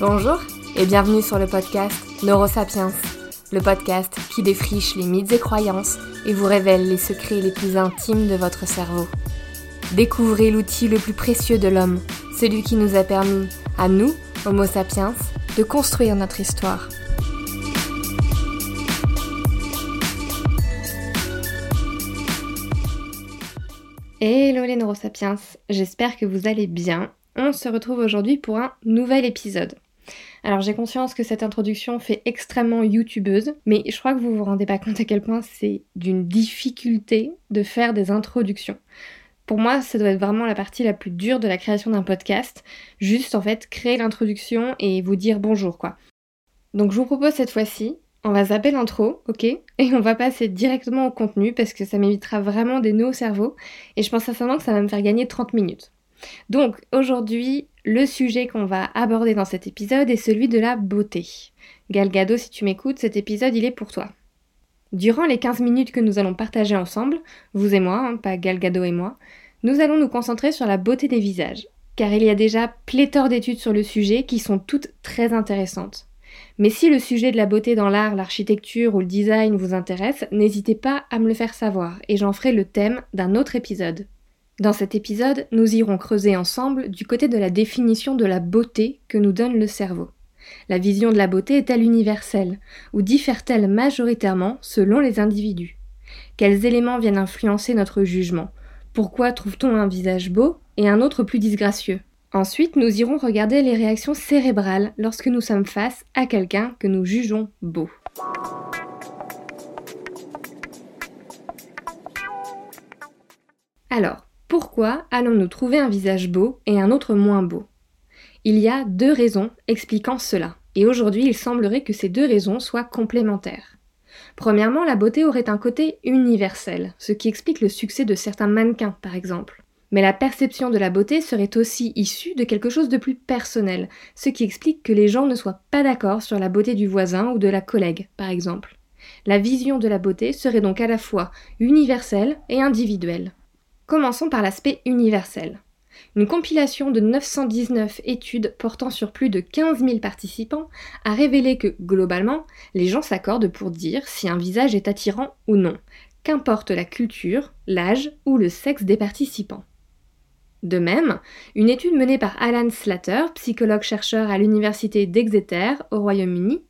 Bonjour et bienvenue sur le podcast Neurosapiens, le podcast qui défriche les mythes et croyances et vous révèle les secrets les plus intimes de votre cerveau. Découvrez l'outil le plus précieux de l'homme, celui qui nous a permis, à nous, Homo sapiens, de construire notre histoire. Hello les neurosapiens, j'espère que vous allez bien. On se retrouve aujourd'hui pour un nouvel épisode. Alors j'ai conscience que cette introduction fait extrêmement youtubeuse, mais je crois que vous vous rendez pas compte à quel point c'est d'une difficulté de faire des introductions. Pour moi, ça doit être vraiment la partie la plus dure de la création d'un podcast. Juste en fait créer l'introduction et vous dire bonjour quoi. Donc je vous propose cette fois-ci, on va zapper l'intro, ok Et on va passer directement au contenu parce que ça m'évitera vraiment des nœuds au cerveau et je pense sincèrement que ça va me faire gagner 30 minutes. Donc aujourd'hui, le sujet qu'on va aborder dans cet épisode est celui de la beauté. Galgado, si tu m'écoutes, cet épisode il est pour toi. Durant les 15 minutes que nous allons partager ensemble, vous et moi, hein, pas Galgado et moi, nous allons nous concentrer sur la beauté des visages, car il y a déjà pléthore d'études sur le sujet qui sont toutes très intéressantes. Mais si le sujet de la beauté dans l'art, l'architecture ou le design vous intéresse, n'hésitez pas à me le faire savoir et j'en ferai le thème d'un autre épisode. Dans cet épisode, nous irons creuser ensemble du côté de la définition de la beauté que nous donne le cerveau. La vision de la beauté est-elle universelle ou diffère-t-elle majoritairement selon les individus? Quels éléments viennent influencer notre jugement? Pourquoi trouve-t-on un visage beau et un autre plus disgracieux? Ensuite, nous irons regarder les réactions cérébrales lorsque nous sommes face à quelqu'un que nous jugeons beau. Alors, pourquoi allons-nous trouver un visage beau et un autre moins beau? Il y a deux raisons expliquant cela, et aujourd'hui il semblerait que ces deux raisons soient complémentaires. Premièrement, la beauté aurait un côté universel, ce qui explique le succès de certains mannequins par exemple. Mais la perception de la beauté serait aussi issue de quelque chose de plus personnel, ce qui explique que les gens ne soient pas d'accord sur la beauté du voisin ou de la collègue, par exemple. La vision de la beauté serait donc à la fois universelle et individuelle. Commençons par l'aspect universel. Une compilation de 919 études portant sur plus de 15 000 participants a révélé que, globalement, les gens s'accordent pour dire si un visage est attirant ou non, qu'importe la culture, l'âge ou le sexe des participants. De même, une étude menée par Alan Slater, psychologue-chercheur à l'université d'Exeter au Royaume-Uni,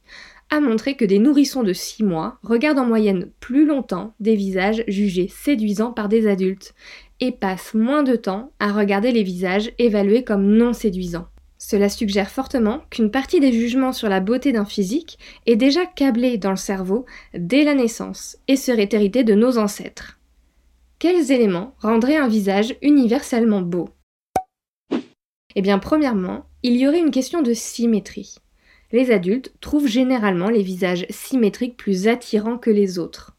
a montré que des nourrissons de 6 mois regardent en moyenne plus longtemps des visages jugés séduisants par des adultes et passent moins de temps à regarder les visages évalués comme non séduisants. Cela suggère fortement qu'une partie des jugements sur la beauté d'un physique est déjà câblée dans le cerveau dès la naissance et serait héritée de nos ancêtres. Quels éléments rendraient un visage universellement beau? Eh bien, premièrement, il y aurait une question de symétrie. Les adultes trouvent généralement les visages symétriques plus attirants que les autres.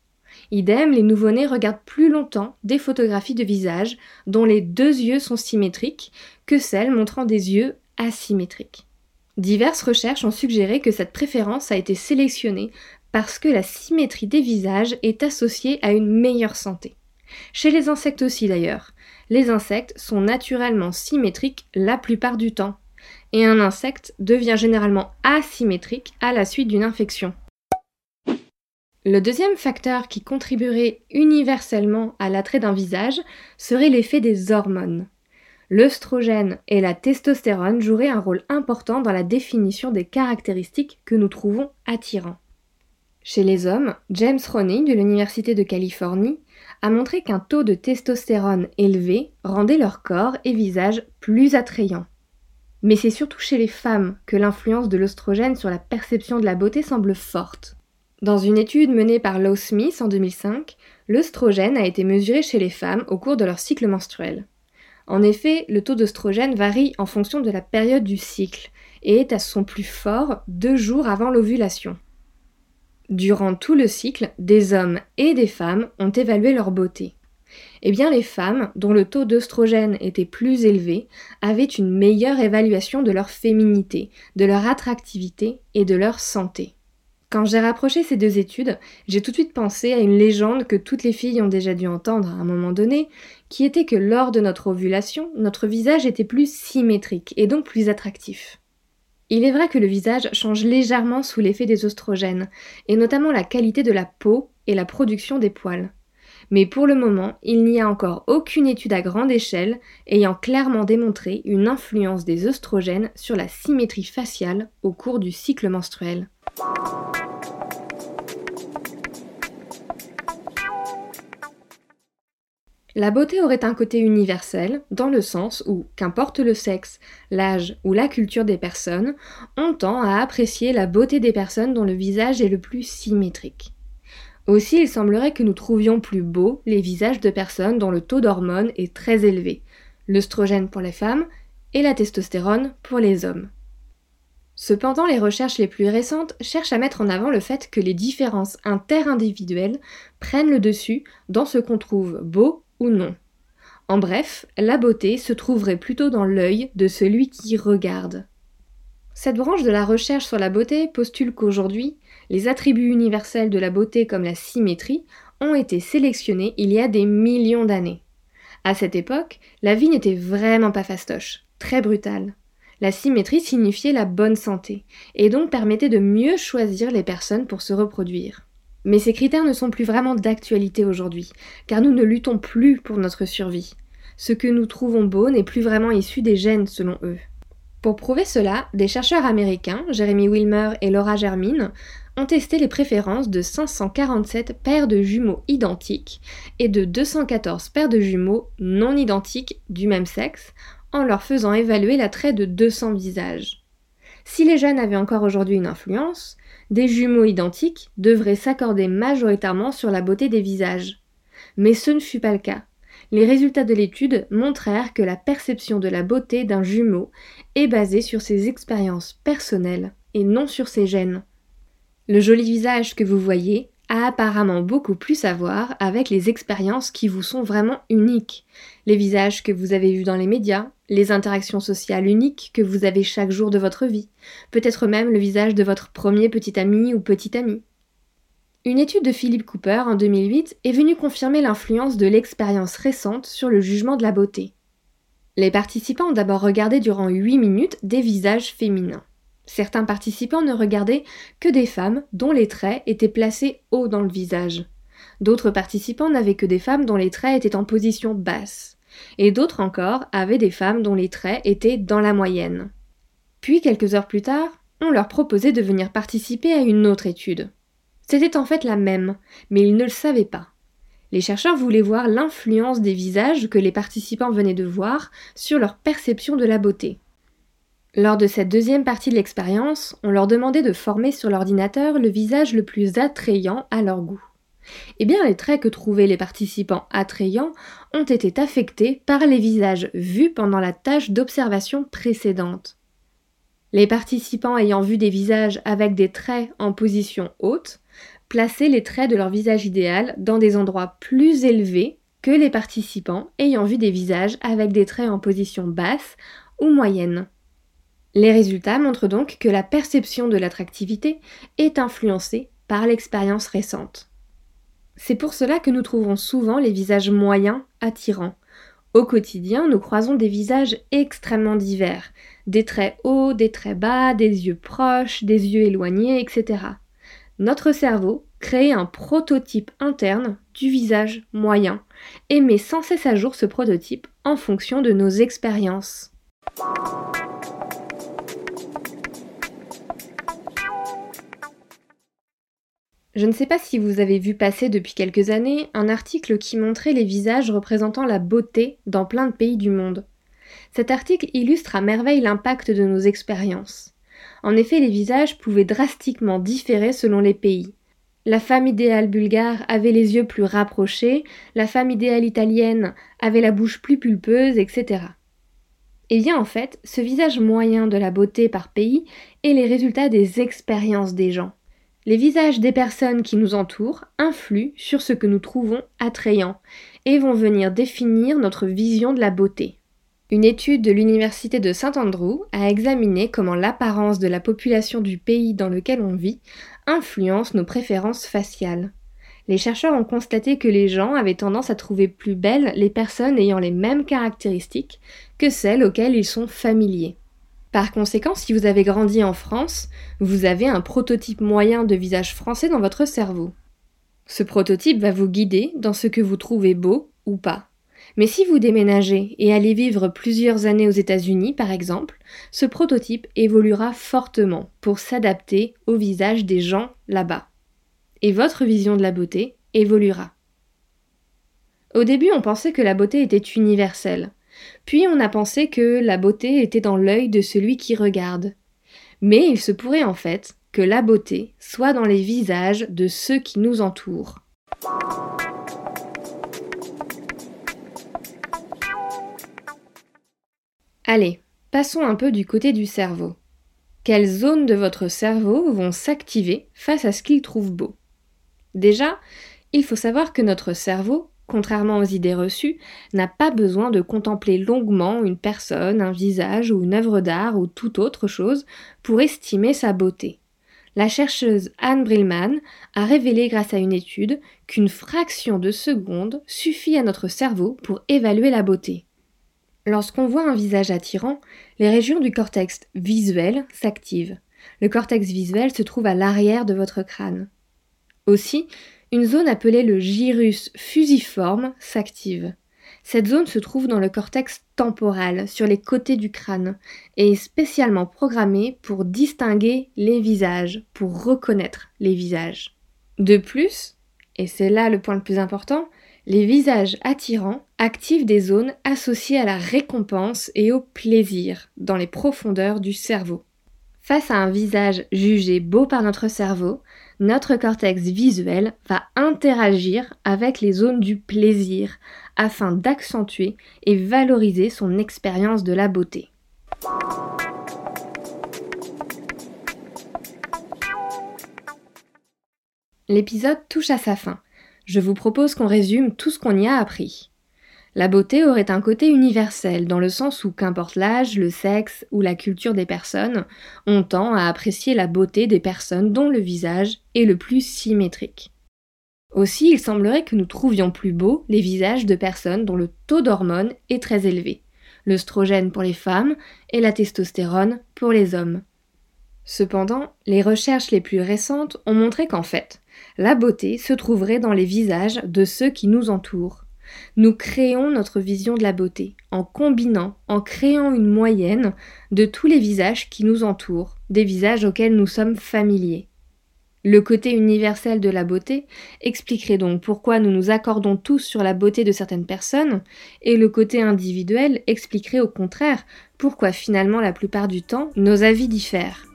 Idem, les nouveau-nés regardent plus longtemps des photographies de visage dont les deux yeux sont symétriques que celles montrant des yeux asymétriques. Diverses recherches ont suggéré que cette préférence a été sélectionnée parce que la symétrie des visages est associée à une meilleure santé. Chez les insectes aussi d'ailleurs. Les insectes sont naturellement symétriques la plupart du temps, et un insecte devient généralement asymétrique à la suite d'une infection. Le deuxième facteur qui contribuerait universellement à l'attrait d'un visage serait l'effet des hormones. L'œstrogène et la testostérone joueraient un rôle important dans la définition des caractéristiques que nous trouvons attirants. Chez les hommes, James Roney de l'Université de Californie a montré qu'un taux de testostérone élevé rendait leur corps et visage plus attrayants. Mais c'est surtout chez les femmes que l'influence de l'œstrogène sur la perception de la beauté semble forte. Dans une étude menée par Lowe Smith en 2005, l'œstrogène a été mesuré chez les femmes au cours de leur cycle menstruel. En effet, le taux d'œstrogène varie en fonction de la période du cycle et est à son plus fort deux jours avant l'ovulation. Durant tout le cycle, des hommes et des femmes ont évalué leur beauté. Eh bien, les femmes, dont le taux d'œstrogène était plus élevé, avaient une meilleure évaluation de leur féminité, de leur attractivité et de leur santé. Quand j'ai rapproché ces deux études, j'ai tout de suite pensé à une légende que toutes les filles ont déjà dû entendre à un moment donné, qui était que lors de notre ovulation, notre visage était plus symétrique et donc plus attractif. Il est vrai que le visage change légèrement sous l'effet des oestrogènes, et notamment la qualité de la peau et la production des poils. Mais pour le moment, il n'y a encore aucune étude à grande échelle ayant clairement démontré une influence des oestrogènes sur la symétrie faciale au cours du cycle menstruel. La beauté aurait un côté universel, dans le sens où, qu'importe le sexe, l'âge ou la culture des personnes, on tend à apprécier la beauté des personnes dont le visage est le plus symétrique. Aussi, il semblerait que nous trouvions plus beaux les visages de personnes dont le taux d'hormones est très élevé, l'œstrogène pour les femmes et la testostérone pour les hommes. Cependant, les recherches les plus récentes cherchent à mettre en avant le fait que les différences interindividuelles prennent le dessus dans ce qu'on trouve beau non. En bref, la beauté se trouverait plutôt dans l'œil de celui qui regarde. Cette branche de la recherche sur la beauté postule qu'aujourd'hui, les attributs universels de la beauté comme la symétrie ont été sélectionnés il y a des millions d'années. À cette époque, la vie n'était vraiment pas fastoche, très brutale. La symétrie signifiait la bonne santé, et donc permettait de mieux choisir les personnes pour se reproduire. Mais ces critères ne sont plus vraiment d'actualité aujourd'hui, car nous ne luttons plus pour notre survie. Ce que nous trouvons beau n'est plus vraiment issu des gènes selon eux. Pour prouver cela, des chercheurs américains, Jeremy Wilmer et Laura Germine, ont testé les préférences de 547 paires de jumeaux identiques et de 214 paires de jumeaux non identiques du même sexe, en leur faisant évaluer l'attrait de 200 visages. Si les gènes avaient encore aujourd'hui une influence, des jumeaux identiques devraient s'accorder majoritairement sur la beauté des visages. Mais ce ne fut pas le cas. Les résultats de l'étude montrèrent que la perception de la beauté d'un jumeau est basée sur ses expériences personnelles et non sur ses gènes. Le joli visage que vous voyez a apparemment beaucoup plus à voir avec les expériences qui vous sont vraiment uniques, les visages que vous avez vus dans les médias, les interactions sociales uniques que vous avez chaque jour de votre vie, peut-être même le visage de votre premier petit ami ou petite amie. Une étude de Philip Cooper en 2008 est venue confirmer l'influence de l'expérience récente sur le jugement de la beauté. Les participants ont d'abord regardé durant 8 minutes des visages féminins. Certains participants ne regardaient que des femmes dont les traits étaient placés haut dans le visage. D'autres participants n'avaient que des femmes dont les traits étaient en position basse. Et d'autres encore avaient des femmes dont les traits étaient dans la moyenne. Puis, quelques heures plus tard, on leur proposait de venir participer à une autre étude. C'était en fait la même, mais ils ne le savaient pas. Les chercheurs voulaient voir l'influence des visages que les participants venaient de voir sur leur perception de la beauté. Lors de cette deuxième partie de l'expérience, on leur demandait de former sur l'ordinateur le visage le plus attrayant à leur goût. Eh bien, les traits que trouvaient les participants attrayants ont été affectés par les visages vus pendant la tâche d'observation précédente. Les participants ayant vu des visages avec des traits en position haute plaçaient les traits de leur visage idéal dans des endroits plus élevés que les participants ayant vu des visages avec des traits en position basse ou moyenne. Les résultats montrent donc que la perception de l'attractivité est influencée par l'expérience récente. C'est pour cela que nous trouvons souvent les visages moyens attirants. Au quotidien, nous croisons des visages extrêmement divers, des traits hauts, des traits bas, des yeux proches, des yeux éloignés, etc. Notre cerveau crée un prototype interne du visage moyen et met sans cesse à jour ce prototype en fonction de nos expériences. Je ne sais pas si vous avez vu passer depuis quelques années un article qui montrait les visages représentant la beauté dans plein de pays du monde. Cet article illustre à merveille l'impact de nos expériences. En effet, les visages pouvaient drastiquement différer selon les pays. La femme idéale bulgare avait les yeux plus rapprochés, la femme idéale italienne avait la bouche plus pulpeuse, etc. Et bien en fait, ce visage moyen de la beauté par pays est les résultats des expériences des gens. Les visages des personnes qui nous entourent influent sur ce que nous trouvons attrayant et vont venir définir notre vision de la beauté. Une étude de l'Université de Saint-Andrew a examiné comment l'apparence de la population du pays dans lequel on vit influence nos préférences faciales. Les chercheurs ont constaté que les gens avaient tendance à trouver plus belles les personnes ayant les mêmes caractéristiques que celles auxquelles ils sont familiers. Par conséquent, si vous avez grandi en France, vous avez un prototype moyen de visage français dans votre cerveau. Ce prototype va vous guider dans ce que vous trouvez beau ou pas. Mais si vous déménagez et allez vivre plusieurs années aux États-Unis, par exemple, ce prototype évoluera fortement pour s'adapter au visage des gens là-bas. Et votre vision de la beauté évoluera. Au début, on pensait que la beauté était universelle. Puis on a pensé que la beauté était dans l'œil de celui qui regarde. Mais il se pourrait en fait que la beauté soit dans les visages de ceux qui nous entourent. Allez, passons un peu du côté du cerveau. Quelles zones de votre cerveau vont s'activer face à ce qu'il trouve beau? Déjà, il faut savoir que notre cerveau, contrairement aux idées reçues, n'a pas besoin de contempler longuement une personne, un visage ou une œuvre d'art ou toute autre chose pour estimer sa beauté. La chercheuse Anne Brillman a révélé grâce à une étude qu'une fraction de seconde suffit à notre cerveau pour évaluer la beauté. Lorsqu'on voit un visage attirant, les régions du cortex visuel s'activent. Le cortex visuel se trouve à l'arrière de votre crâne. Aussi, une zone appelée le gyrus fusiforme s'active. Cette zone se trouve dans le cortex temporal, sur les côtés du crâne, et est spécialement programmée pour distinguer les visages, pour reconnaître les visages. De plus, et c'est là le point le plus important, les visages attirants activent des zones associées à la récompense et au plaisir dans les profondeurs du cerveau. Face à un visage jugé beau par notre cerveau, notre cortex visuel va interagir avec les zones du plaisir afin d'accentuer et valoriser son expérience de la beauté. L'épisode touche à sa fin je vous propose qu'on résume tout ce qu'on y a appris. La beauté aurait un côté universel, dans le sens où qu'importe l'âge, le sexe ou la culture des personnes, on tend à apprécier la beauté des personnes dont le visage est le plus symétrique. Aussi, il semblerait que nous trouvions plus beaux les visages de personnes dont le taux d'hormones est très élevé, l'œstrogène pour les femmes et la testostérone pour les hommes. Cependant, les recherches les plus récentes ont montré qu'en fait, la beauté se trouverait dans les visages de ceux qui nous entourent. Nous créons notre vision de la beauté en combinant, en créant une moyenne de tous les visages qui nous entourent, des visages auxquels nous sommes familiers. Le côté universel de la beauté expliquerait donc pourquoi nous nous accordons tous sur la beauté de certaines personnes, et le côté individuel expliquerait au contraire pourquoi finalement la plupart du temps nos avis diffèrent.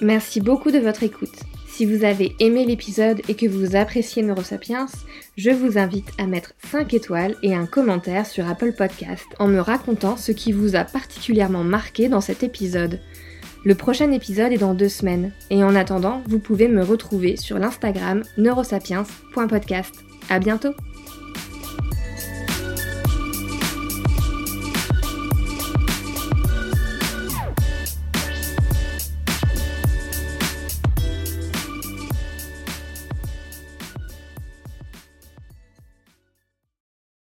Merci beaucoup de votre écoute. Si vous avez aimé l'épisode et que vous appréciez Neurosapiens, je vous invite à mettre 5 étoiles et un commentaire sur Apple Podcast en me racontant ce qui vous a particulièrement marqué dans cet épisode. Le prochain épisode est dans deux semaines, et en attendant, vous pouvez me retrouver sur l'Instagram neurosapiens.podcast. À bientôt!